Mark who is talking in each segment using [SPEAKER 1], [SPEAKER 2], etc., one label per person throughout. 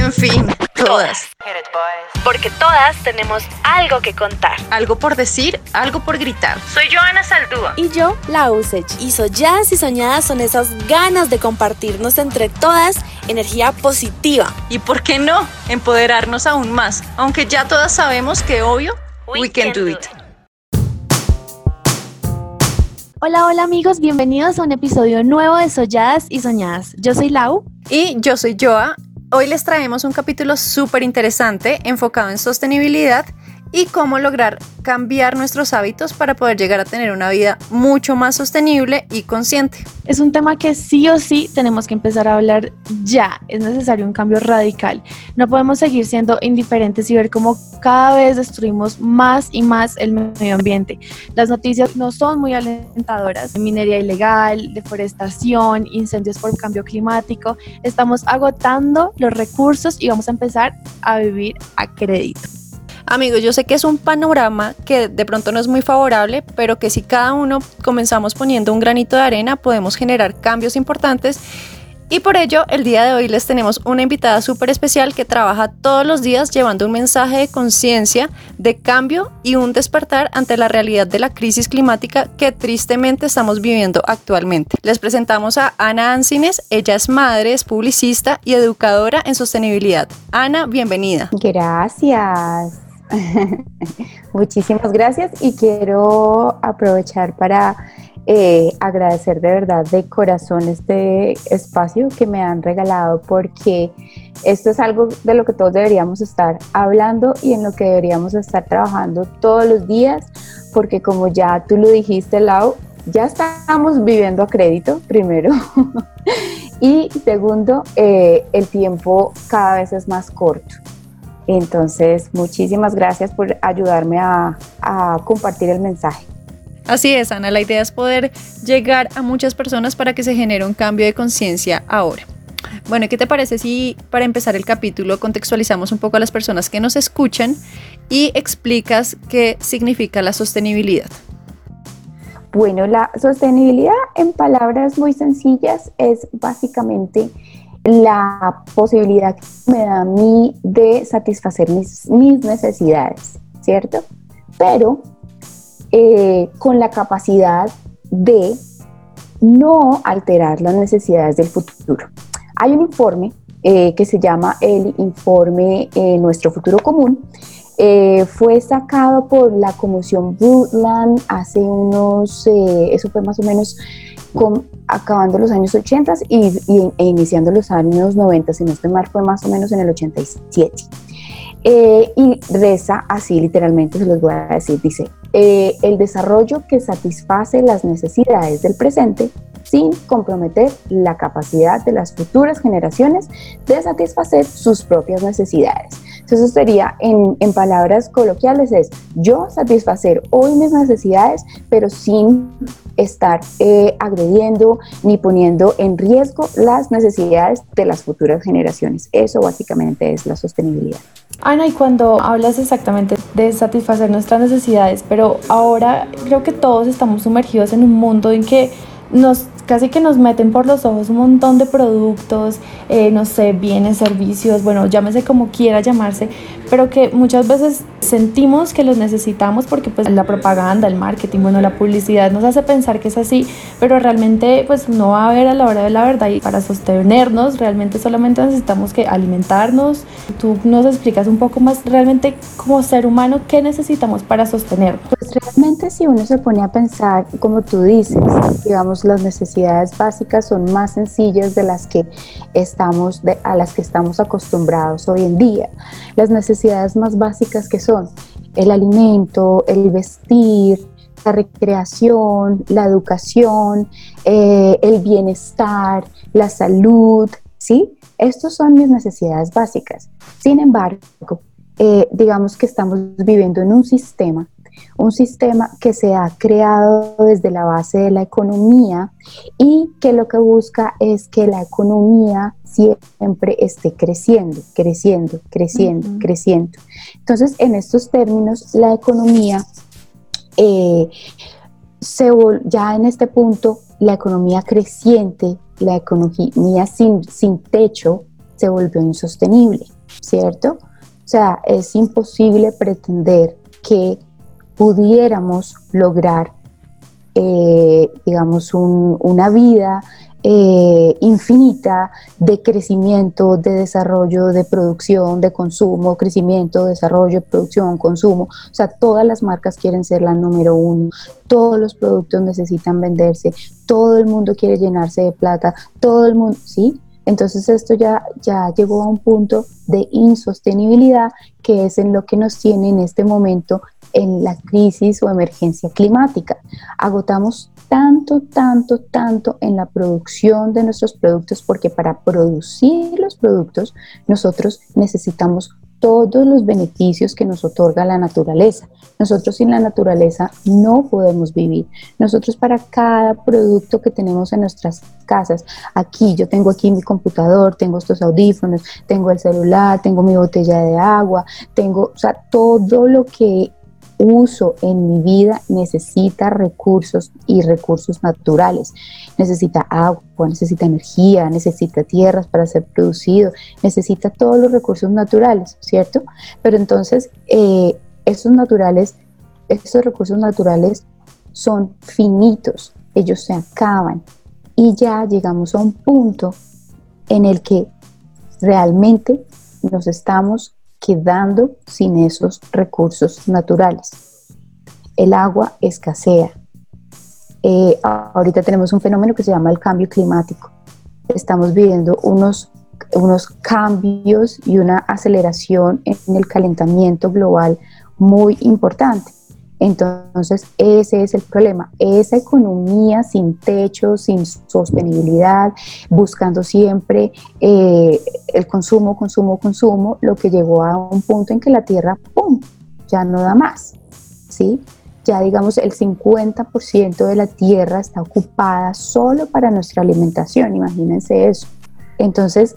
[SPEAKER 1] En fin, todas.
[SPEAKER 2] Porque todas tenemos algo que contar.
[SPEAKER 1] Algo por decir, algo por gritar. Soy Joana Saldúa.
[SPEAKER 2] Y yo, la Usech. Y solladas y soñadas son esas ganas de compartirnos entre todas energía positiva.
[SPEAKER 1] Y por qué no, empoderarnos aún más. Aunque ya todas sabemos que obvio, we, can, do it.
[SPEAKER 2] Hola, hola amigos, bienvenidos a un episodio nuevo de Solladas y Soñadas. Yo soy Lau.
[SPEAKER 1] Y yo soy Joa. Hoy les traemos un capítulo súper interesante enfocado en sostenibilidad y cómo lograr cambiar nuestros hábitos para poder llegar a tener una vida mucho más sostenible y consciente.
[SPEAKER 2] Es un tema que sí o sí tenemos que empezar a hablar ya. Es necesario un cambio radical. No podemos seguir siendo indiferentes y ver cómo cada vez destruimos más y más el medio ambiente. Las noticias no son muy alentadoras. Minería ilegal, deforestación, incendios por cambio climático. Estamos agotando los recursos y vamos a empezar a vivir a crédito.
[SPEAKER 1] Amigos, yo sé que es un panorama que de pronto no es muy favorable, pero que si cada uno comenzamos poniendo un granito de arena, podemos generar cambios importantes. Y por ello, el día de hoy les tenemos una invitada súper especial que trabaja todos los días llevando un mensaje de conciencia, de cambio y un despertar ante la realidad de la crisis climática que tristemente estamos viviendo actualmente. Les presentamos a Ana Ancines, ella es madre, es publicista y educadora en sostenibilidad. Ana, bienvenida.
[SPEAKER 3] Gracias. Muchísimas gracias y quiero aprovechar para eh, agradecer de verdad de corazón este espacio que me han regalado porque esto es algo de lo que todos deberíamos estar hablando y en lo que deberíamos estar trabajando todos los días porque como ya tú lo dijiste Lau, ya estamos viviendo a crédito primero y segundo, eh, el tiempo cada vez es más corto. Entonces, muchísimas gracias por ayudarme a, compartir el mensaje.
[SPEAKER 1] Así es, Ana, la idea es poder llegar a muchas personas para que se genere un cambio de conciencia ahora. Bueno, ¿qué te parece si para empezar el capítulo contextualizamos un poco a las personas que nos escuchan y explicas qué significa la sostenibilidad?
[SPEAKER 3] Bueno, la sostenibilidad en palabras muy sencillas es básicamente la posibilidad que me da a mí de satisfacer mis, necesidades, ¿cierto? Pero eh, con la capacidad de no alterar las necesidades del futuro. Hay un informe eh, que se llama el informe eh, Nuestro Futuro Común. fue sacado por la Comisión Brundtland hace unos, eso fue más o menos con, acabando los años 80 y, e iniciando los años 90, si no estoy mal, fue más o menos en el 87. Eh, y reza así literalmente, se los voy a decir, dice, eh, el desarrollo que satisface las necesidades del presente sin comprometer la capacidad de las futuras generaciones de satisfacer sus propias necesidades. Entonces, sería, en, en palabras coloquiales, es yo satisfacer hoy mis necesidades, pero sin estar eh, agrediendo ni poniendo en riesgo las necesidades de las futuras generaciones. Eso básicamente es la sostenibilidad.
[SPEAKER 2] Ana, y cuando hablas exactamente de satisfacer nuestras necesidades, pero ahora creo que todos estamos sumergidos en un mundo en que nos casi que nos meten por los ojos un montón de productos, eh, no sé, bienes, servicios, bueno, llámese como quiera llamarse, pero que muchas veces sentimos que los necesitamos porque pues la propaganda, el marketing, bueno, la publicidad nos hace pensar que es así, pero realmente pues no va a haber a la hora de la verdad y para sostenernos realmente solamente necesitamos que alimentarnos. Tú nos explicas un poco más realmente como ser humano qué necesitamos para sostenernos.
[SPEAKER 3] Pues realmente si uno se pone a pensar, como tú dices, digamos las necesidades básicas son más sencillas de las que estamos, a las que estamos acostumbrados hoy en día. Las necesidades más básicas que son el alimento, el vestir, la recreación, la educación, eh, el bienestar, la salud, ¿sí? Estos son mis necesidades básicas. Sin embargo, eh, digamos que estamos viviendo en un sistema un sistema que se ha creado desde la base de la economía y que lo que busca es que la economía siempre esté creciendo, creciendo, creciendo, creciendo. Entonces, en estos términos, la economía, eh, se, ya en este punto, la economía creciente, la economía sin, sin techo, se volvió insostenible, ¿cierto? O sea, es imposible pretender que pudiéramos lograr, eh, digamos, una vida eh, infinita de crecimiento, de desarrollo, de producción, de consumo, crecimiento, desarrollo, producción, consumo. O sea, todas las marcas quieren ser la número uno, todos los productos necesitan venderse, todo el mundo quiere llenarse de plata, todo el mundo, ¿sí? Entonces esto ya, ya llegó a un punto de insostenibilidad que es en lo que nos tiene en este momento en la crisis o emergencia climática. Agotamos tanto, tanto, tanto en la producción de nuestros productos porque para producir los productos nosotros necesitamos todos los beneficios que nos otorga la naturaleza. Nosotros sin la naturaleza no podemos vivir. Nosotros para cada producto que tenemos en nuestras casas, aquí yo tengo aquí mi computador, tengo estos audífonos, tengo el celular, tengo mi botella de agua, tengo, o sea, todo lo que uso en mi vida necesita recursos y recursos naturales. Necesita agua, necesita energía, necesita tierras para ser producido, necesita todos los recursos naturales, ¿cierto? Pero entonces, eh, esos naturales, estos recursos naturales son finitos, ellos se acaban y ya llegamos a un punto en el que realmente nos estamos quedando sin esos recursos naturales. El agua escasea. Eh, ahorita tenemos un fenómeno que se llama el cambio climático. Estamos viviendo unos, unos cambios y una aceleración en el calentamiento global muy importante. Entonces, ese es el problema. Esa economía sin techo, sin sostenibilidad, buscando siempre eh, el consumo, consumo, consumo, lo que llegó a un punto en que la Tierra, ¡pum!, ya no da más. ¿sí? Ya digamos, el 50% de la Tierra está ocupada solo para nuestra alimentación, imagínense eso. Entonces,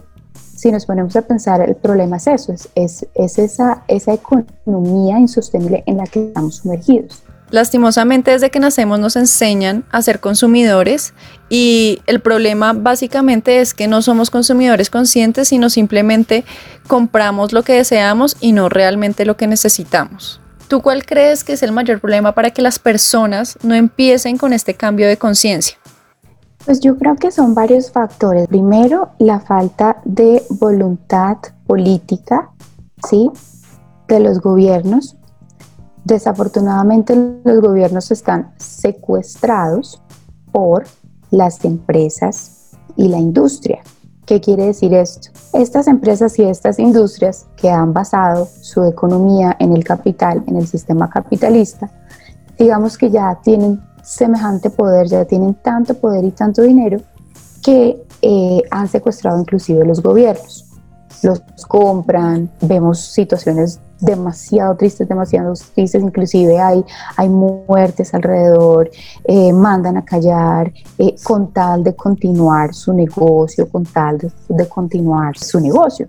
[SPEAKER 3] si nos ponemos a pensar, el problema es eso, es, es, esa, esa economía insostenible en la que estamos sumergidos.
[SPEAKER 1] Lastimosamente desde que nacemos nos enseñan a ser consumidores y el problema básicamente es que no somos consumidores conscientes, sino simplemente compramos lo que deseamos y no realmente lo que necesitamos. ¿Tú cuál crees que es el mayor problema para que las personas no empiecen con este cambio de conciencia?
[SPEAKER 3] Pues yo creo que son varios factores. Primero, la falta de voluntad política, ¿sí? De los gobiernos. Desafortunadamente los gobiernos están secuestrados por las empresas y la industria. ¿Qué quiere decir esto? Estas empresas y estas industrias que han basado su economía en el capital, en el sistema capitalista, digamos que ya tienen semejante poder, ya tienen tanto poder y tanto dinero que eh, han secuestrado inclusive los gobiernos. Los compran, vemos situaciones demasiado tristes, demasiado tristes, inclusive hay, hay muertes alrededor, eh, mandan a callar eh, con tal de continuar su negocio, con tal de continuar su negocio.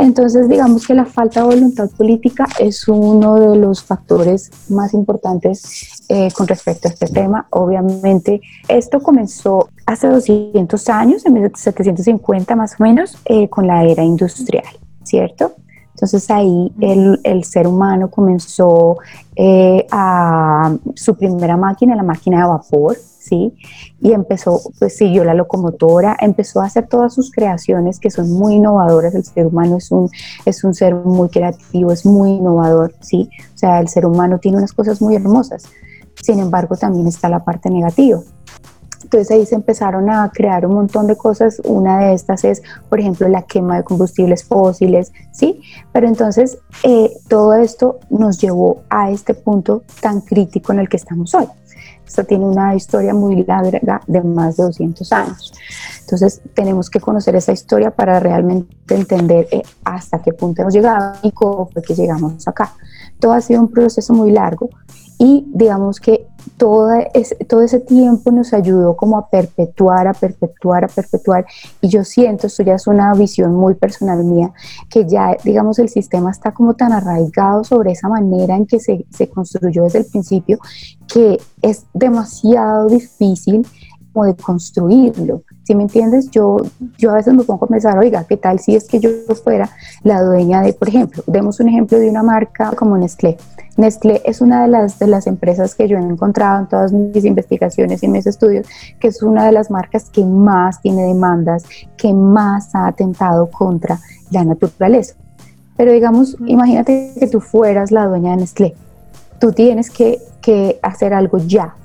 [SPEAKER 3] Entonces, digamos que la falta de voluntad política es uno de los factores más importantes eh, con respecto a este tema. Obviamente, esto comenzó hace 200 años, en 1750 más o menos, eh, con la era industrial, ¿cierto? Entonces ahí el, el ser humano comenzó eh, a su primera máquina, la máquina de vapor, ¿sí? Y empezó, pues siguió la locomotora, empezó a hacer todas sus creaciones que son muy innovadoras. El ser humano es un, es un ser muy creativo, es muy innovador, ¿sí? O sea, el ser humano tiene unas cosas muy hermosas. Sin embargo, también está la parte negativa. Entonces ahí se empezaron a crear un montón de cosas. Una de estas es, por ejemplo, la quema de combustibles fósiles, ¿sí? Pero entonces eh, todo esto nos llevó a este punto tan crítico en el que estamos hoy. Esto tiene una historia muy larga de más de 200 años. Entonces tenemos que conocer esa historia para realmente entender eh, hasta qué punto hemos llegado y cómo fue que llegamos acá. Todo ha sido un proceso muy largo y digamos que todo ese, todo ese tiempo nos ayudó como a perpetuar, a perpetuar, a perpetuar. Y yo siento, esto ya es una visión muy personal mía, que ya, digamos, el sistema está como tan arraigado sobre esa manera en que se, se construyó desde el principio, que es demasiado difícil como de construirlo. Si me entiendes, yo, yo a veces me pongo a pensar, oiga, ¿qué tal si es que yo fuera la dueña de, por ejemplo, demos un ejemplo de una marca como Nestlé. Nestlé es una de las, de las empresas que yo he encontrado en todas mis investigaciones y mis estudios, que es una de las marcas que más tiene demandas, que más ha atentado contra la naturaleza. Pero digamos, imagínate que tú fueras la dueña de Nestlé. Tú tienes que, que hacer algo ya,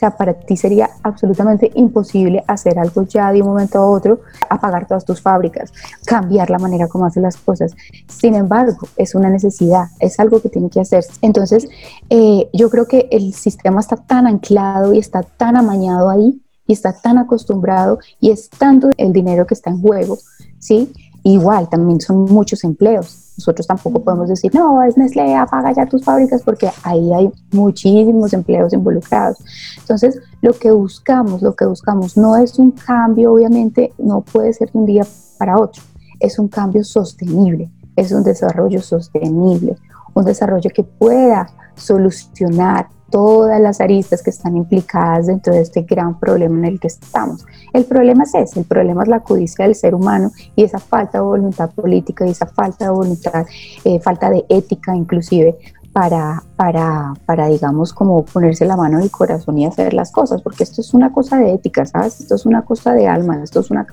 [SPEAKER 3] sea, para ti sería absolutamente imposible hacer algo ya de un momento a otro, apagar todas tus fábricas, cambiar la manera como haces las cosas. Sin embargo, es una necesidad, es algo que tiene que hacerse. Entonces, eh, yo creo que el sistema está tan anclado y está tan amañado ahí y está tan acostumbrado y es tanto el dinero que está en juego, ¿sí? Igual, también son muchos empleos nosotros tampoco podemos decir, no, es Nestlé, apaga ya tus fábricas, porque ahí hay muchísimos empleos involucrados. Entonces, lo que buscamos, lo que buscamos no es un cambio, obviamente, no puede ser de un día para otro, es un cambio sostenible, es un desarrollo sostenible, un desarrollo que pueda solucionar todas las aristas que están implicadas dentro de este gran problema en el que estamos. El problema es ese, el problema es la codicia del ser humano y esa falta de voluntad política y esa falta de voluntad, eh, falta de ética inclusive para, para, para, digamos, como ponerse la mano en el corazón y hacer las cosas, porque esto es una cosa de ética, ¿sabes? Esto es una cosa de alma, esto es una,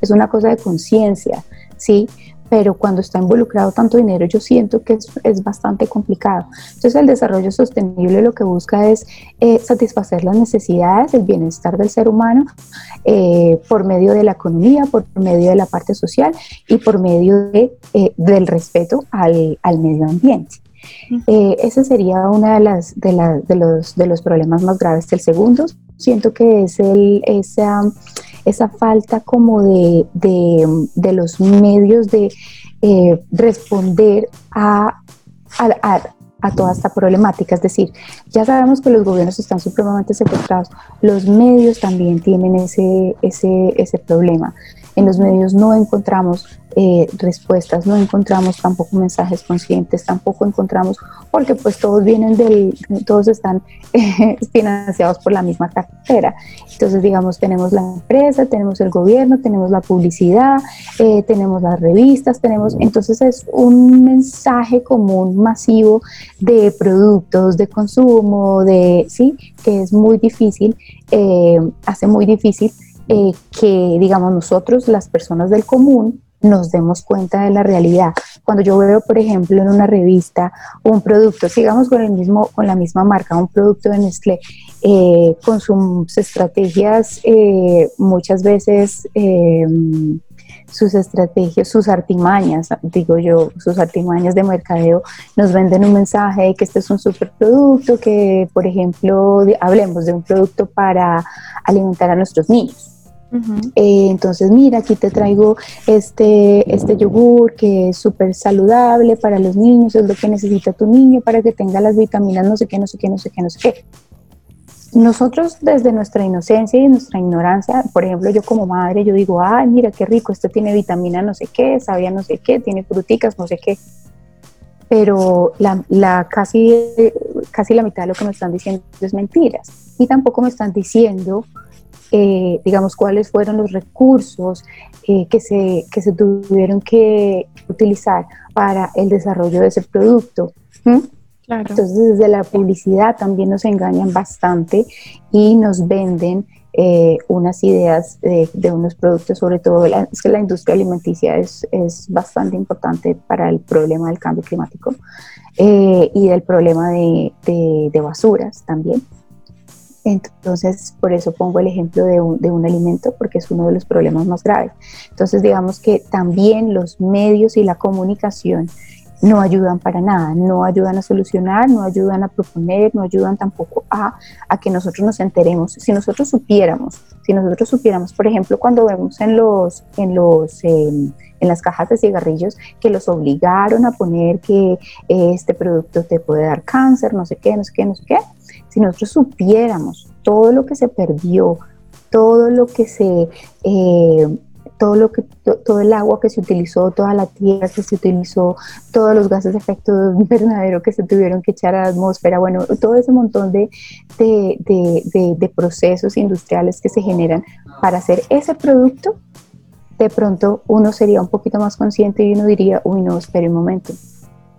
[SPEAKER 3] es una cosa de conciencia, ¿sí? Pero cuando está involucrado tanto dinero yo siento que es, bastante complicado. Entonces el desarrollo sostenible lo que busca es eh, satisfacer las necesidades, el bienestar del ser humano eh, por medio de la economía, por medio de la parte social y por medio de, eh, del respeto al, al, medio ambiente. ese sería uno de, las, de, la, de, los, de los problemas más graves. El segundo siento que es el, esa esa falta como de, de, los medios de eh, responder a, a, a, toda esta problemática. Es decir, ya sabemos que los gobiernos están supremamente secuestrados, los medios también tienen ese, ese, ese problema. En los medios no encontramos eh, respuestas, no encontramos tampoco mensajes conscientes, tampoco encontramos, porque pues todos vienen del, todos están eh, financiados por la misma cartera. Entonces, digamos, tenemos la empresa, tenemos el gobierno, tenemos la publicidad, eh, tenemos las revistas, tenemos, entonces es un mensaje común masivo de productos, de consumo, de, sí, que es muy difícil, hace muy difícil que, digamos, nosotros, las personas del común, nos demos cuenta de la realidad. Cuando yo veo, por ejemplo, en una revista un producto, sigamos con el mismo, con la misma marca, un producto de Nestlé, eh, con sus estrategias eh, muchas veces em, sus estrategias, sus artimañas, digo yo, sus artimañas de mercadeo, nos venden un mensaje de que este es un superproducto, que por ejemplo, hablemos de un producto para alimentar a nuestros niños eh, entonces, mira, aquí te traigo este, este yogur que es súper saludable para los niños, es lo que necesita tu niño para que tenga las vitaminas, no sé qué, no sé qué, no sé qué, no sé qué. Nosotros desde nuestra inocencia y nuestra ignorancia, por ejemplo, yo como madre, yo digo, ay, mira qué rico, esto tiene vitamina no sé qué, sabía no sé qué, tiene fruticas, no sé qué. Pero la, la casi, casi la mitad de lo que me están diciendo es mentiras. Y tampoco me están diciendo eh, digamos, cuáles fueron los recursos eh, que, se, que se tuvieron que utilizar para el desarrollo de ese producto. Entonces, desde la publicidad también nos engañan bastante y nos venden eh, unas ideas de, unos productos, sobre todo la, es que la industria alimenticia es, es bastante importante para el problema del cambio climático y del problema de, de basuras también. Entonces, por eso pongo el ejemplo de un, de un, alimento, porque es uno de los problemas más graves. Entonces, digamos que también los medios y la comunicación no ayudan para nada, no ayudan a solucionar, no ayudan a proponer, no ayudan tampoco a, que nosotros nos enteremos. Si nosotros supiéramos, si nosotros supiéramos, por ejemplo, cuando vemos en los, en los, em, en las cajas de cigarrillos que los obligaron a poner que eh, este producto te puede dar cáncer, no sé qué, no sé qué, no sé qué. Si nosotros supiéramos todo lo que se perdió, todo lo que se eh, todo lo que todo el agua que se utilizó, toda la tierra que se utilizó, todos los gases de efecto invernadero que se tuvieron que echar a la atmósfera, bueno, todo ese montón de, de, de, de procesos industriales que se generan para hacer ese producto, de pronto uno sería un poquito más consciente y uno diría, uy, no, espere un momento,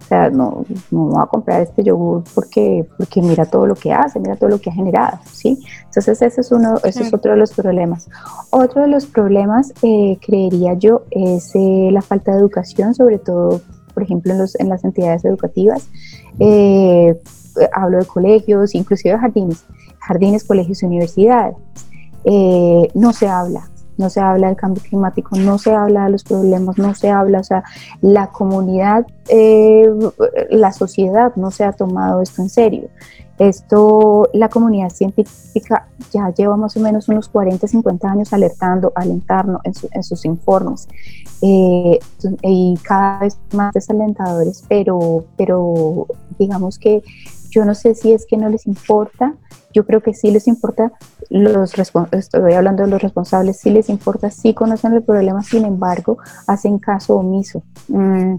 [SPEAKER 3] o sea, no, no voy a comprar este yogur porque, porque mira todo lo que hace, mira todo lo que ha generado, ¿sí? Entonces ese es, uno, ese es otro de los problemas. Otro de los problemas, eh, creería yo, es eh, la falta de educación, sobre todo, por ejemplo, en, los, en las entidades educativas. Eh, hablo de colegios, inclusive jardines, jardines, colegios, universidades. no se habla, no se habla del cambio climático, no se habla de los problemas, no se habla, o sea, la comunidad, eh, la sociedad no se ha tomado esto en serio. Esto, la comunidad científica ya lleva más o menos unos 40, 50 años alertando, alentando en, sus informes eh, y cada vez más desalentadores, pero, pero digamos que yo no sé si es que no les importa, yo creo que sí les importa, los estoy hablando de los responsables, sí les importa, sí conocen el problema, sin embargo, hacen caso omiso. Mm,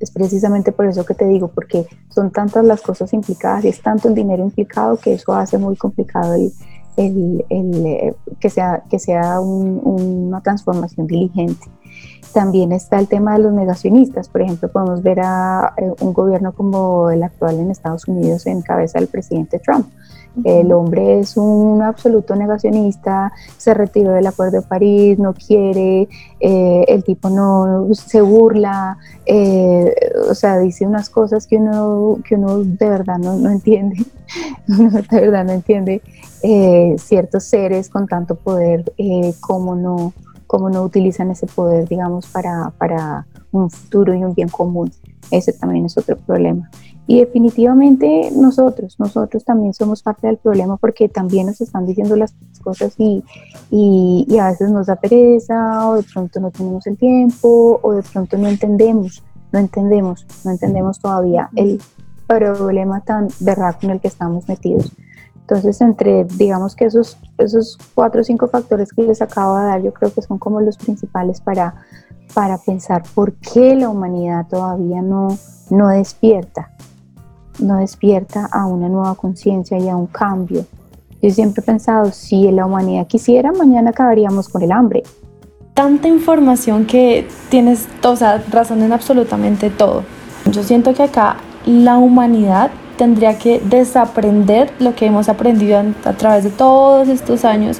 [SPEAKER 3] es precisamente por eso que te digo, porque son tantas las cosas implicadas y es tanto el dinero implicado que eso hace muy complicado el, el, eh, que sea, que sea una transformación diligente. También está el tema de los negacionistas. Por ejemplo, podemos ver a eh, un gobierno como el actual en Estados Unidos en cabeza del presidente Trump. El hombre es un absoluto negacionista, se retiró del Acuerdo de París, no quiere, eh, el tipo no se burla, eh, o sea, dice unas cosas que uno, que uno de verdad no, no entiende, de verdad no entiende ciertos seres con tanto poder, cómo no cómo no utilizan ese poder, digamos, para, para un futuro y un bien común. Ese también es otro problema. Y definitivamente nosotros, nosotros también somos parte del problema porque también nos están diciendo las cosas y, y, y, a veces nos da pereza o de pronto no tenemos el tiempo o de pronto no entendemos, no entendemos, no entendemos todavía el problema tan berraco en el que estamos metidos. Entonces, entre, digamos que esos, esos cuatro o cinco factores que les acabo de dar, yo creo que son como los principales para, para pensar por qué la humanidad todavía no, no despierta, no despierta a una nueva conciencia y a un cambio. Yo siempre he pensado, si la humanidad quisiera, mañana acabaríamos con el hambre.
[SPEAKER 2] Tanta información que tienes, o sea, razón en absolutamente todo. Yo siento que acá la humanidad tendría que desaprender lo que hemos aprendido a, través de todos estos años,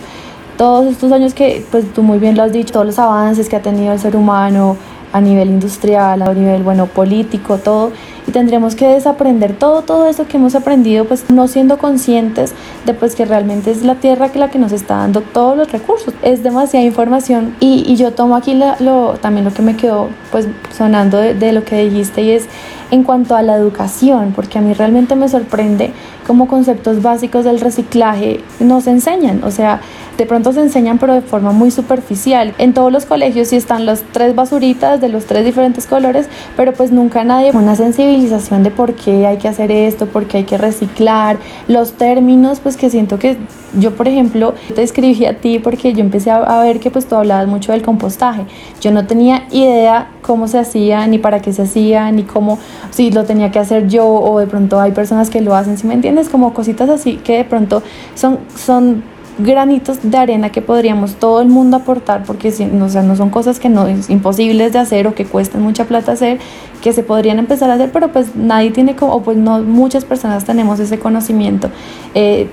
[SPEAKER 2] todos estos años que, pues tú muy bien lo has dicho, todos los avances que ha tenido el ser humano a nivel industrial, a nivel, bueno, político, todo, y tendríamos que desaprender todo, todo eso que hemos aprendido, pues no siendo conscientes de pues que realmente es la tierra que la que nos está dando todos los recursos. Es demasiada información y, y yo tomo aquí lo, también lo que me quedó pues sonando de, de lo que dijiste y es en cuanto a la educación, porque a mí realmente me sorprende cómo conceptos básicos del reciclaje no se enseñan, o sea, de pronto se enseñan pero de forma muy superficial. En todos los colegios sí están las tres basuritas de los tres diferentes colores, pero pues nunca nadie una sensibilización de por qué hay que hacer esto, por qué hay que reciclar, los términos pues que siento que yo por ejemplo te escribí a ti porque yo empecé a, ver que pues tú hablabas mucho del compostaje. Yo no tenía idea cómo se hacía, ni para qué se hacía, ni cómo, si lo tenía que hacer yo o de pronto hay personas que lo hacen, si me entiendes, como cositas así que de pronto son, son granitos de arena que podríamos todo el mundo aportar porque no, sea, no son cosas que no es imposibles de hacer o que cuestan mucha plata hacer que se podrían empezar a hacer pero pues nadie tiene como o pues no muchas personas tenemos ese conocimiento. Eh,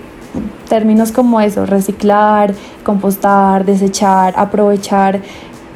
[SPEAKER 2] términos como eso reciclar compostar desechar aprovechar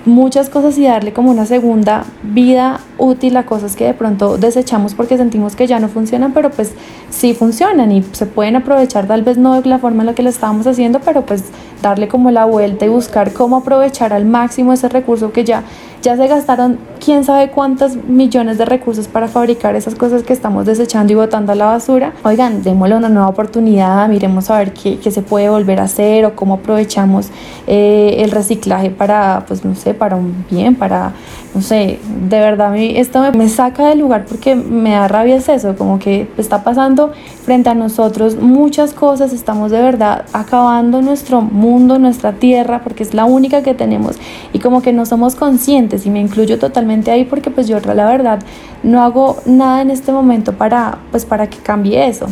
[SPEAKER 2] muchas cosas y darle como una segunda vida útil a cosas que de pronto desechamos porque sentimos que ya no funcionan, pero pues sí funcionan y se pueden aprovechar tal vez no de la forma en la que lo estábamos haciendo, pero pues darle como la vuelta y buscar cómo aprovechar al máximo ese recurso que ya ya se gastaron quién sabe cuántos millones de recursos para fabricar esas cosas que estamos desechando y botando a la basura. Oigan, démosle una nueva oportunidad, miremos a ver qué, qué se puede volver a hacer o cómo aprovechamos eh, el reciclaje para, pues no sé, para un bien, para, no sé, de verdad a mí esto me, me saca del lugar porque me da rabia es eso, como que está pasando frente a nosotros muchas cosas, estamos de verdad acabando nuestro mundo, nuestra tierra, porque es la única que tenemos y como que no somos conscientes y me incluyo totalmente ahí porque pues yo la verdad no hago nada en este momento para pues para que cambie eso.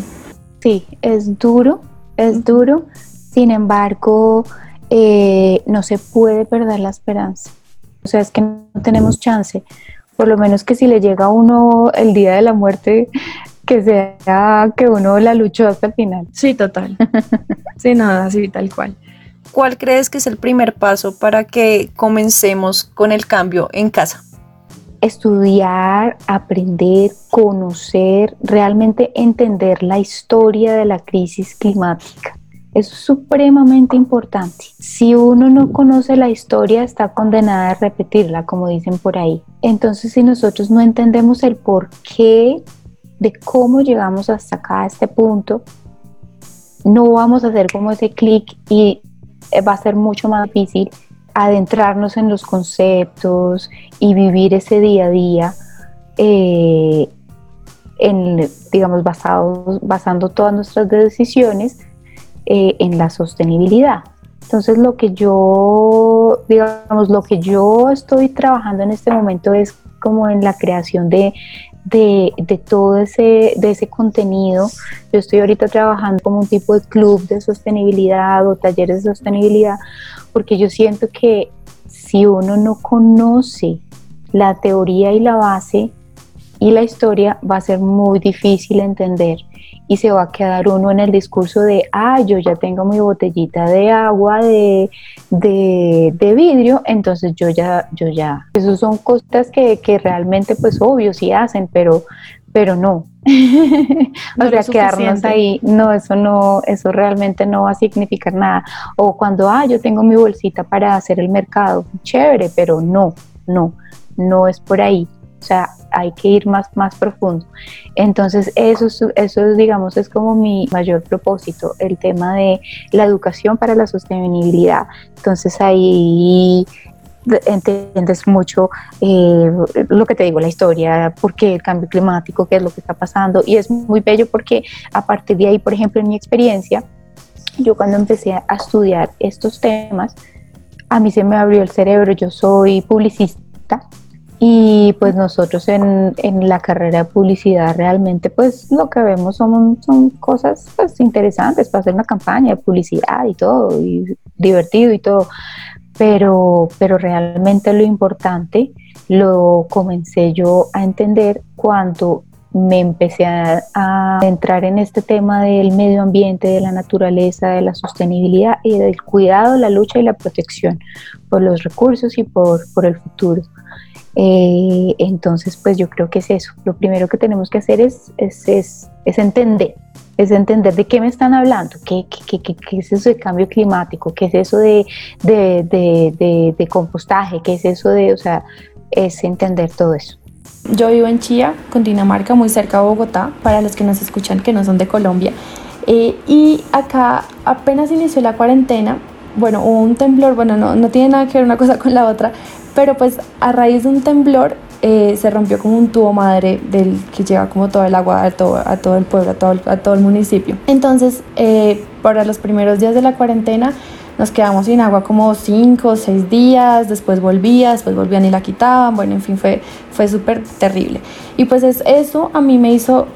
[SPEAKER 3] Sí, es duro, es duro, sin embargo eh, no se puede perder la esperanza, o sea es que no tenemos chance, por lo menos que si le llega a uno el día de la muerte, que sea que uno la luchó hasta el final.
[SPEAKER 2] Sí, total. sí, nada, así tal cual.
[SPEAKER 1] ¿Cuál crees que es el primer paso para que comencemos con el cambio en casa?
[SPEAKER 3] Estudiar, aprender, conocer, realmente entender la historia de la crisis climática. Es supremamente importante. Si uno no conoce la historia, está condenada a repetirla, como dicen por ahí. Entonces, si nosotros no entendemos el por qué de cómo llegamos hasta acá, a este punto, no vamos a hacer como ese clic y eh, va a ser mucho más difícil adentrarnos en los conceptos y vivir ese día a día, eh, en, digamos, basados, basando todas nuestras decisiones eh, en la sostenibilidad. Entonces, lo que yo, digamos, lo que yo estoy trabajando en este momento es como en la creación de, de, de, todo ese, de ese contenido. Yo estoy ahorita trabajando como un tipo de club de sostenibilidad o talleres de sostenibilidad, porque yo siento que si uno no conoce la teoría y la base y la historia, va a ser muy difícil entender y se va a quedar uno en el discurso de, ah, yo ya tengo mi botellita de agua de, de, vidrio, entonces yo ya, yo ya, eso son cosas que, que realmente pues obvio sí hacen, pero, pero no. o sea, quedarnos ahí, no, eso no, eso realmente no va a significar nada. O cuando, ah, yo tengo mi bolsita para hacer el mercado, chévere, pero no, no, no es por ahí. O sea, hay que ir más, más profundo. Entonces, eso, eso, digamos, es como mi mayor propósito, el tema de la educación para la sostenibilidad. Entonces, ahí entiendes mucho eh, lo que te digo, la historia, por qué el cambio climático, qué es lo que está pasando. Y es muy bello porque a partir de ahí, por ejemplo, en mi experiencia, yo cuando empecé a estudiar estos temas, a mí se me abrió el cerebro, yo soy publicista y pues nosotros en, en, la carrera de publicidad realmente pues lo que vemos son, son cosas pues interesantes para hacer una campaña de publicidad y todo, y divertido y todo. Pero, pero realmente lo importante lo comencé yo a entender cuando me empecé a, a, entrar en este tema del medio ambiente, de la naturaleza, de la sostenibilidad y del cuidado, la lucha y la protección por los recursos y por, por el futuro. Eh, entonces, pues yo creo que es eso. Lo primero que tenemos que hacer es, es, es, es entender, es entender de qué me están hablando, qué, qué, qué, qué es eso de cambio climático, qué es eso de, de, de, de, compostaje, qué es eso de, o sea, es entender todo eso.
[SPEAKER 2] Yo vivo en Chía, Cundinamarca, muy cerca de Bogotá, para los que nos escuchan que no son de Colombia. Eh, y acá apenas inició la cuarentena, bueno, hubo un temblor, bueno, no, no tiene nada que ver una cosa con la otra, pero pues a raíz de un temblor eh, se rompió como un tubo madre del que lleva como todo el agua a todo, a todo el pueblo, a todo, a todo el municipio. Entonces, eh, para los primeros días de la cuarentena, nos quedamos sin agua como cinco o seis días, después volvía, después volvían y la quitaban, bueno, en fin, fue, fue súper terrible. Y pues es, eso a mí me hizo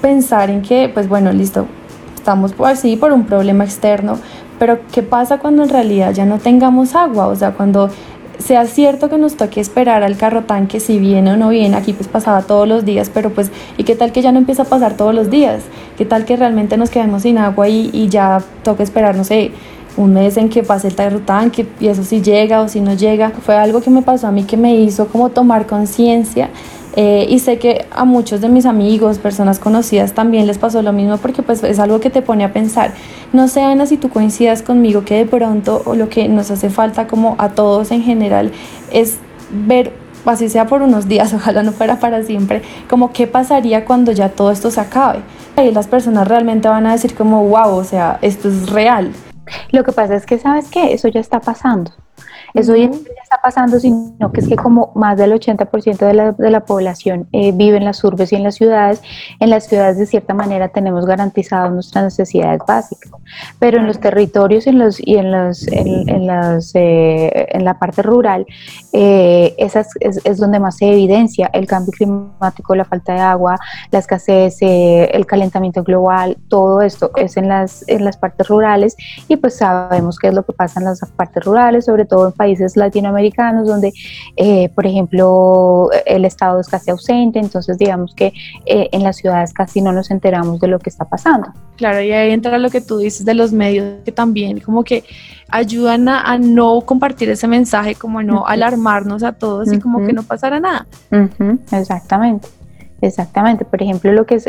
[SPEAKER 2] pensar en que, pues bueno, listo, estamos así por un problema externo, pero ¿qué pasa cuando en realidad ya no tengamos agua? O sea, cuando sea cierto que nos toque esperar al carro tanque si viene o no viene, aquí pues pasaba todos los días, pero pues, ¿y qué tal que ya no empieza a pasar todos los días? ¿Qué tal que realmente nos quedemos sin agua y, y ya toque esperar, no sé, un mes en que pase el carro tanque y eso si llega o si no llega? Fue algo que me pasó a mí que me hizo como tomar conciencia eh, y sé que a muchos de mis amigos, personas conocidas también les pasó lo mismo porque pues es algo que te pone a pensar. No sé Ana si tú coincidas conmigo que de pronto o lo que nos hace falta como a todos en general es ver, así sea por unos días, ojalá no fuera para siempre, como qué pasaría cuando ya todo esto se acabe. Ahí las personas realmente van a decir como, wow, o sea, esto es real.
[SPEAKER 3] Lo que pasa es que, ¿sabes qué? Eso ya está pasando. Eso ya está pasando, sino que es que como más del 80% de la, de la población eh, vive en las urbes y en las ciudades, en las ciudades de cierta manera tenemos garantizadas nuestras necesidades básicas, pero en los territorios en los, y en, los, en, las, eh, en la parte rural, eh, esas es, es, donde más se evidencia el cambio climático, la falta de agua, la escasez, el calentamiento global, todo esto es en las, en las partes rurales. Y pues sabemos qué es lo que pasa en las partes rurales, sobre todo en países latinoamericanos donde, eh, por ejemplo, el Estado es casi ausente, entonces digamos que eh, en las ciudades casi no nos enteramos de lo que está pasando.
[SPEAKER 2] Claro, y ahí entra lo que tú dices de los medios que también como que ayudan a, no compartir ese mensaje, como a no alarmarnos a todos y como que no pasara nada.
[SPEAKER 3] Exactamente. Exactamente, por ejemplo, lo que es,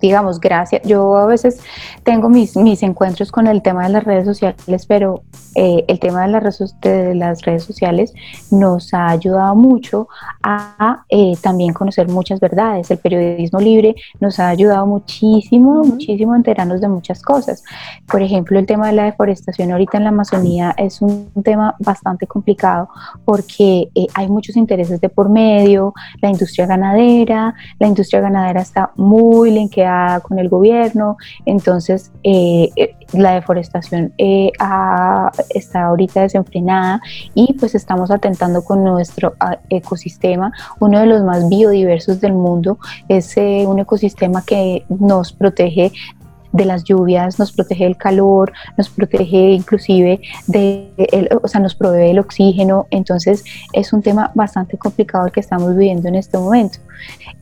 [SPEAKER 3] digamos, gracias, yo a veces tengo mis, mis encuentros con el tema de las redes sociales, pero eh, el tema de las, redes, de las redes sociales nos ha ayudado mucho a eh, también conocer muchas verdades. El periodismo libre nos ha ayudado muchísimo, muchísimo a enterarnos de muchas cosas. Por ejemplo, el tema de la deforestación ahorita en la Amazonía es un tema bastante complicado porque eh, hay muchos intereses de por medio, la industria ganadera, la industria ganadera está muy linkeada con el gobierno, entonces eh, eh, la deforestación eh, está ahorita desenfrenada y pues estamos atentando con nuestro ah, ecosistema, uno de los más biodiversos del mundo, es un ecosistema que nos protege de las lluvias, nos protege del calor, nos protege inclusive de, o sea, nos provee el oxígeno. Entonces es un tema bastante complicado el que estamos viviendo en este momento.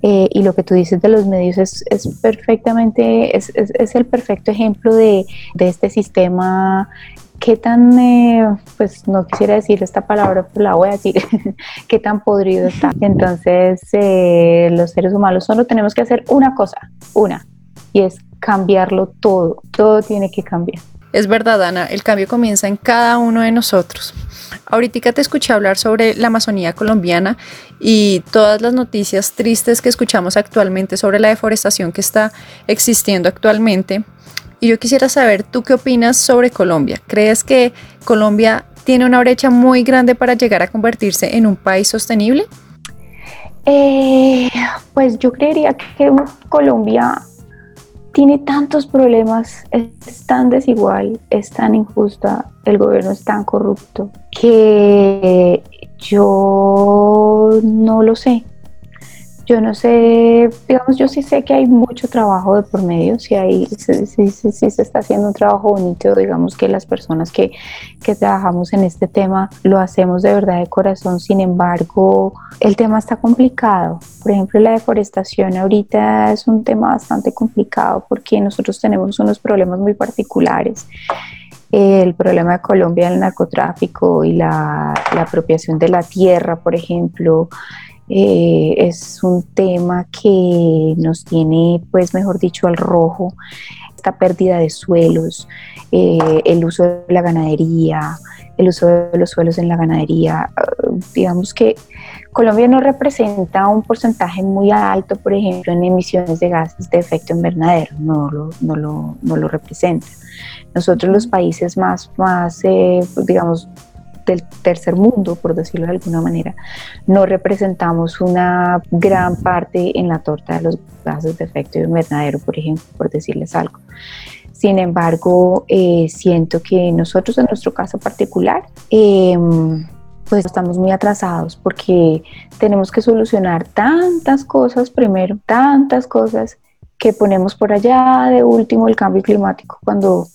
[SPEAKER 3] Eh, y lo que tú dices de los medios es, es perfectamente, es, es, el perfecto ejemplo de, de este sistema qué tan, eh, pues no quisiera decir esta palabra, pero la voy a decir, qué tan podrido está. Entonces, eh, los seres humanos solo tenemos que hacer una cosa, una, y es cambiarlo todo, todo tiene que cambiar.
[SPEAKER 1] Es verdad, Ana, el cambio comienza en cada uno de nosotros. Ahorita te escuché hablar sobre la Amazonía colombiana y todas las noticias tristes que escuchamos actualmente sobre la deforestación que está existiendo actualmente. Y yo quisiera saber, ¿tú qué opinas sobre Colombia? ¿Crees que Colombia tiene una brecha muy grande para llegar a convertirse en un país sostenible?
[SPEAKER 3] Eh, pues yo creería que Colombia tiene tantos problemas, es tan desigual, es tan injusta, el gobierno es tan corrupto, que yo no lo sé. Yo no sé, digamos, yo sí sé que hay mucho trabajo de por medio, si hay, sí, se está haciendo un trabajo bonito, digamos que las personas que, que trabajamos en este tema lo hacemos de verdad de corazón, sin embargo, el tema está complicado. Por ejemplo, la deforestación ahorita es un tema bastante complicado porque nosotros tenemos unos problemas muy particulares el problema de Colombia, el narcotráfico y la, la, apropiación de la tierra, por ejemplo, eh, es un tema que nos tiene, pues mejor dicho, al rojo, esta pérdida de suelos, eh, el uso de la ganadería, el uso de los suelos en la ganadería. digamos que Colombia no representa un porcentaje muy alto, por ejemplo, en emisiones de gases de efecto invernadero, no lo, no lo, no lo representa. Nosotros los países más, más eh, digamos, del tercer mundo, por decirlo de alguna manera, no representamos una gran parte en la torta de los gases de efecto invernadero, por ejemplo, por decirles algo. Sin embargo, eh, siento que nosotros en nuestro caso particular, em, pues estamos muy atrasados porque tenemos que solucionar tantas cosas primero, tantas cosas que ponemos por allá de último el cambio climático cuando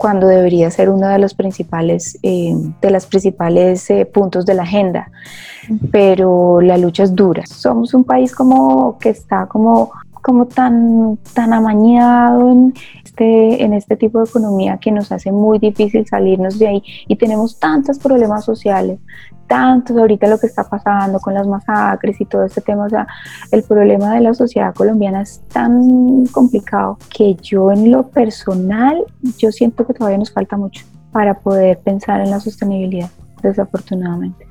[SPEAKER 3] cuando debería ser uno de los principales, eh, de las principales eh, puntos de la agenda. Pero la lucha es dura. Somos un país como que está como, como tan, tan amañado en este, en este tipo de economía que nos hace muy difícil salirnos de ahí y tenemos tantos problemas sociales, tantos ahorita lo que está pasando con las masacres y todo este tema, o sea, el problema de la sociedad colombiana es tan complicado que yo en lo personal, yo siento que todavía nos falta mucho para poder pensar en la sostenibilidad, desafortunadamente.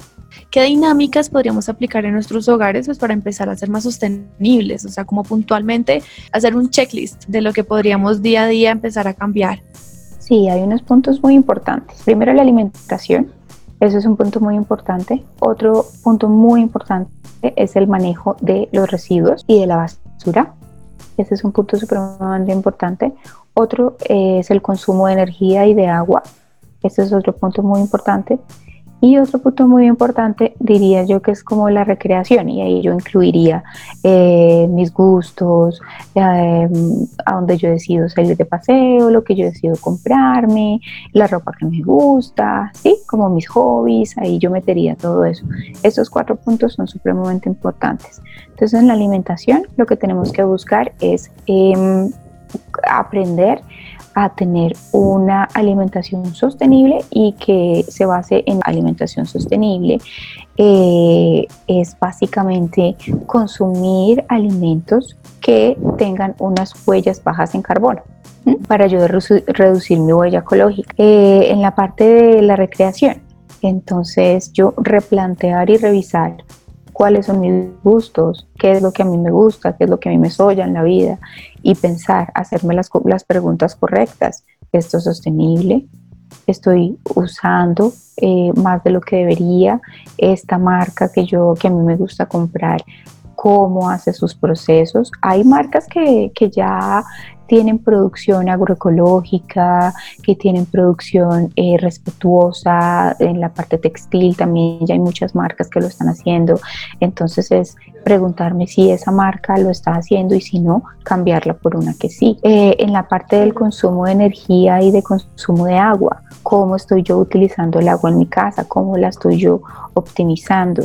[SPEAKER 2] ¿Qué dinámicas podríamos aplicar en nuestros hogares pues, para empezar a ser más sostenibles? O sea, como puntualmente hacer un checklist de lo que podríamos día a día empezar a cambiar.
[SPEAKER 3] Sí, hay unos puntos muy importantes. Primero la alimentación, eso es un punto muy importante. Otro punto muy importante es el manejo de los residuos y de la basura. Ese es un punto supremamente importante. Otro es el consumo de energía y de agua. Ese es otro punto muy importante. Y otro punto muy importante diría yo que es como la recreación y ahí yo incluiría eh, mis gustos, eh, a donde yo decido salir de paseo, lo que yo decido comprarme, la ropa que me gusta, ¿sí? como mis hobbies, ahí yo metería todo eso. Estos cuatro puntos son supremamente importantes. Entonces en la alimentación lo que tenemos que buscar es em, aprender a tener una alimentación sostenible y que se base en alimentación sostenible eh, es básicamente consumir alimentos que tengan unas huellas bajas en carbono para ayudar a reducir mi huella ecológica. Eh, en la parte de la recreación, entonces yo replantear y revisar cuáles son mis gustos, qué es lo que a mí me gusta, qué es lo que a mí me soya en la vida y pensar, hacerme las, las preguntas correctas. ¿Esto es sostenible? ¿Estoy usando eh, más de lo que debería? ¿Esta marca que, yo, que a mí me gusta comprar cómo hace sus procesos. Hay marcas que, que, ya tienen producción agroecológica, que tienen producción eh, respetuosa en la parte textil, también ya hay muchas marcas que lo están haciendo. Entonces es preguntarme si esa marca lo está haciendo y si no, cambiarla por una que sí. Eh, en la parte del consumo de energía y de consumo de agua, cómo estoy yo utilizando el agua en mi casa, cómo la estoy yo optimizando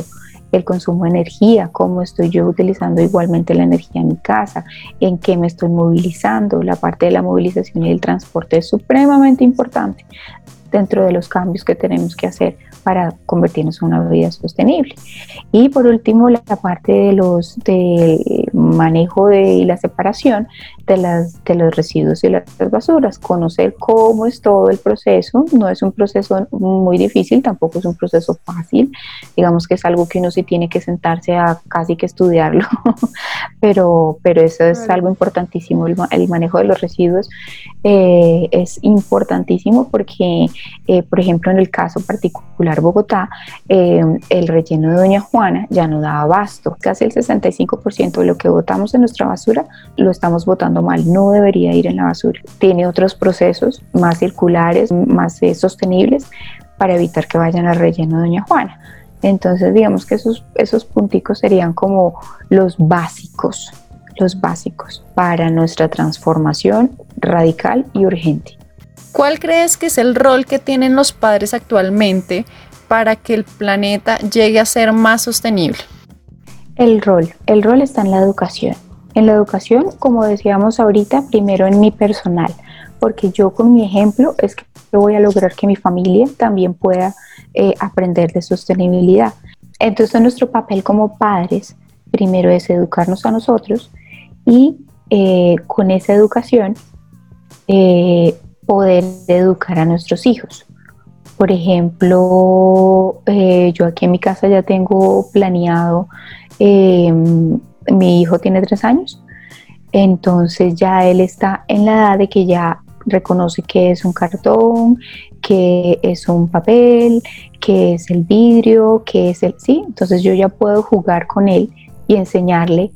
[SPEAKER 3] el consumo de energía, cómo estoy yo utilizando igualmente la energía en mi casa, en qué me estoy movilizando. La parte de la movilización y el transporte es supremamente importante dentro de los cambios que tenemos que hacer para convertirnos en una vida sostenible. Y por último, la parte de los del manejo de, y la separación de, las, de los residuos y las basuras, conocer cómo es todo el proceso, no es un proceso muy difícil, tampoco es un proceso fácil, digamos que es algo que uno sí tiene que sentarse a casi que estudiarlo, pero, pero eso es algo importantísimo, el, el, manejo de los residuos eh, es importantísimo porque, eh, por ejemplo, en el caso particular Bogotá, eh, el relleno de Doña Juana ya no da abasto. Casi el 65% de lo que botamos en nuestra basura lo estamos botando mal, no debería ir en la basura. Tiene otros procesos más circulares, más eh, sostenibles para evitar que vayan al relleno de Doña Juana. Entonces, digamos que esos, esos punticos serían como los básicos, los básicos para nuestra transformación radical y urgente.
[SPEAKER 1] ¿Cuál crees que es el rol que tienen los padres actualmente para que el planeta llegue a ser más sostenible?
[SPEAKER 3] El rol, el rol está en la educación. En la educación, como decíamos ahorita, primero en mi personal, porque yo con mi ejemplo es que voy a lograr que mi familia también pueda eh, aprender de sostenibilidad. Entonces nuestro papel como padres, primero es educarnos a nosotros y eh, con esa educación eh, poder educar a nuestros hijos. Por ejemplo, yo aquí en mi casa ya tengo planeado, em, mi hijo tiene tres años, entonces ya él está en la edad de que ya reconoce que es un cartón, que es un papel, que es el vidrio, que es el... Sí, entonces yo ya puedo jugar con él y enseñarle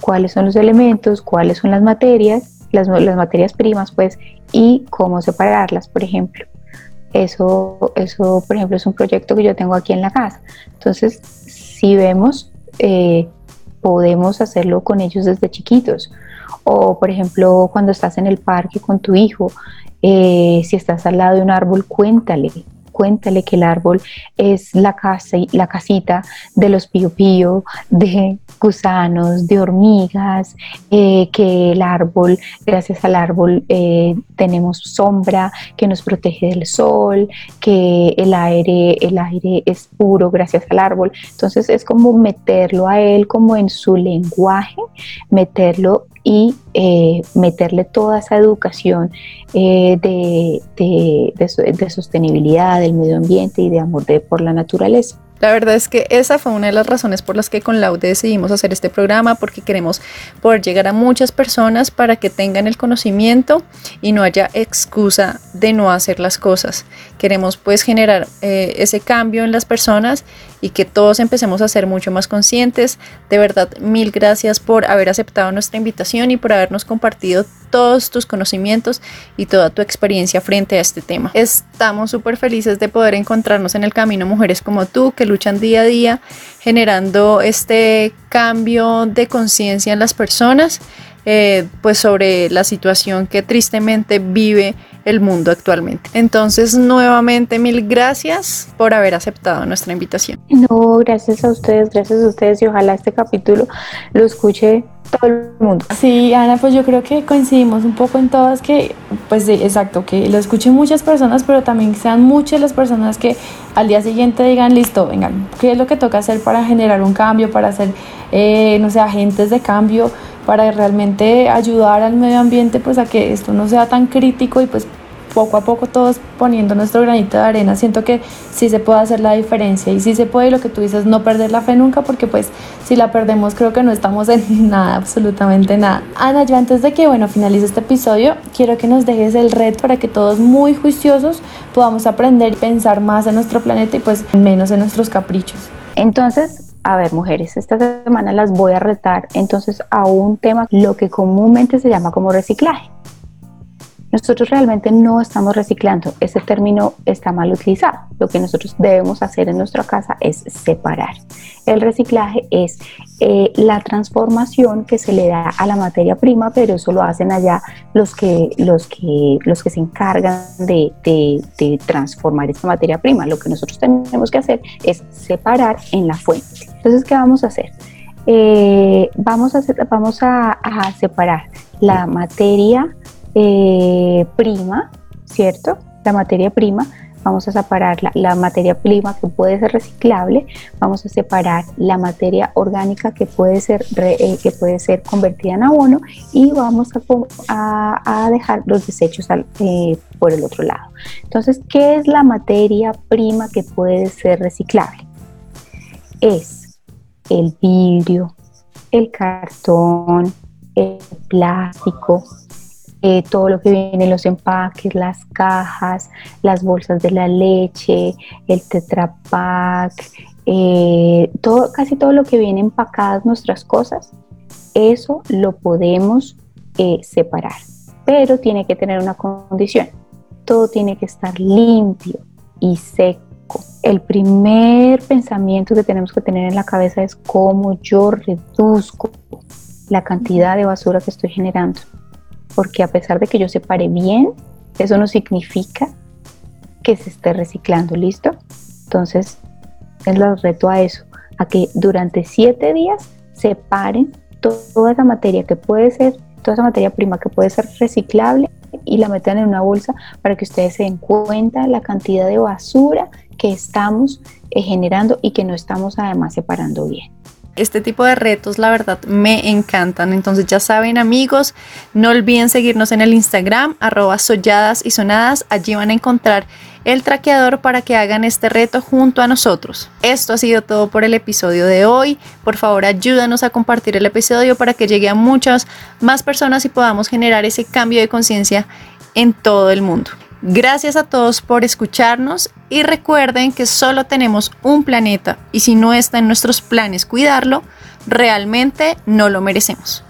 [SPEAKER 3] cuáles son los elementos, cuáles son las materias, las, materias primas, pues, y cómo separarlas, por ejemplo. Eso, eso, por ejemplo, es un proyecto que yo tengo aquí en la casa. Entonces, si vemos, eh, podemos hacerlo con ellos desde chiquitos. O, por ejemplo, cuando estás en el parque con tu hijo, eh, si estás al lado de un árbol, cuéntale cuéntale que el árbol es la, casa, la casita de los pío pío, de gusanos, de hormigas, eh, que el árbol, gracias al árbol eh, tenemos sombra que nos protege del sol, que el aire, el aire es puro gracias al árbol. Entonces es como meterlo a él como en su lenguaje, meterlo y eh, meterle toda esa educación eh, de, de, sostenibilidad del medio ambiente y de amor por la naturaleza.
[SPEAKER 1] La verdad es que esa fue una de las razones por las que con Laude decidimos hacer este programa, porque queremos poder llegar a muchas personas para que tengan el conocimiento y no haya excusa de no hacer las cosas. Queremos pues generar eh, ese cambio en las personas y que todos empecemos a ser mucho más conscientes. De verdad, mil gracias por haber aceptado nuestra invitación y por habernos compartido todos tus conocimientos y toda tu experiencia frente a este tema. Estamos súper felices de poder encontrarnos en el camino mujeres como tú que luchan día a día generando este cambio de conciencia en las personas, eh, pues sobre la situación que tristemente vive el mundo actualmente. Entonces, nuevamente, mil gracias por haber aceptado nuestra invitación.
[SPEAKER 3] No, gracias a ustedes, gracias a ustedes y ojalá este capítulo lo escuche todo el mundo.
[SPEAKER 2] Sí, Ana, pues yo creo que coincidimos un poco en todas que, pues sí, exacto, que lo escuchen muchas personas, pero también sean muchas las personas que al día siguiente digan, listo, vengan, ¿qué es lo que toca hacer para generar un cambio, para ser, eh, no sé, agentes de cambio, para realmente ayudar al medio ambiente, pues a que esto no sea tan crítico y pues poco a poco todos poniendo nuestro granito de arena, siento que sí se puede hacer la diferencia y sí se puede, lo que tú dices, no perder la fe nunca, porque pues si la perdemos creo que no estamos en nada, absolutamente nada. Ana, yo antes de que, bueno, finalice este episodio, quiero que nos dejes el red para que todos muy juiciosos podamos aprender y pensar más en nuestro planeta y pues menos en nuestros caprichos.
[SPEAKER 3] Entonces, a ver, mujeres, esta semana las voy a retar entonces a un tema, lo que comúnmente se llama como reciclaje. Nosotros realmente no estamos reciclando, ese término está mal utilizado. Lo que nosotros debemos hacer en nuestra casa es separar. El reciclaje es eh, la transformación que se le da a la materia prima, pero eso lo hacen allá los que, los que, los que se encargan de, transformar esta materia prima. Lo que nosotros tenemos que hacer es separar en la fuente. Entonces, ¿qué vamos a hacer? Eh, vamos a, vamos a separar la materia eh, prima, ¿cierto? La materia prima, vamos a separar la, materia prima que puede ser reciclable, vamos a separar la materia orgánica que puede ser, eh, que puede ser convertida en abono y vamos a, dejar los desechos eh, por el otro lado. Entonces, ¿qué es la materia prima que puede ser reciclable? Es el vidrio, el cartón, el plástico, eh, todo lo que viene en los empaques, las cajas, las bolsas de la leche, el Tetra Pak, eh, todo, casi todo lo que viene empacadas nuestras cosas, eso lo podemos eh, separar, pero tiene que tener una condición. Todo tiene que estar limpio y seco. El primer pensamiento que tenemos que tener en la cabeza es cómo yo reduzco la cantidad de basura que estoy generando porque a pesar de que yo separe bien, eso no significa que se esté reciclando, ¿listo? Entonces, es lo reto a eso, a que durante siete días separen toda esa materia que puede ser, toda esa materia prima que puede ser reciclable y la metan en una bolsa para que ustedes se den cuenta la cantidad de basura que estamos eh, generando y que no estamos además separando bien
[SPEAKER 1] este tipo de retos, la verdad, me encantan. Entonces ya saben amigos, no olviden seguirnos en el Instagram, arroba solladas y sonadas. Allí van a encontrar el traqueador para que hagan este reto junto a nosotros. Esto ha sido todo por el episodio de hoy. Por favor, ayúdanos a compartir el episodio para que llegue a muchas más personas y podamos generar ese cambio de conciencia en todo el mundo. Gracias a todos por escucharnos y recuerden que solo tenemos un planeta y si no está en nuestros planes cuidarlo, realmente no lo merecemos.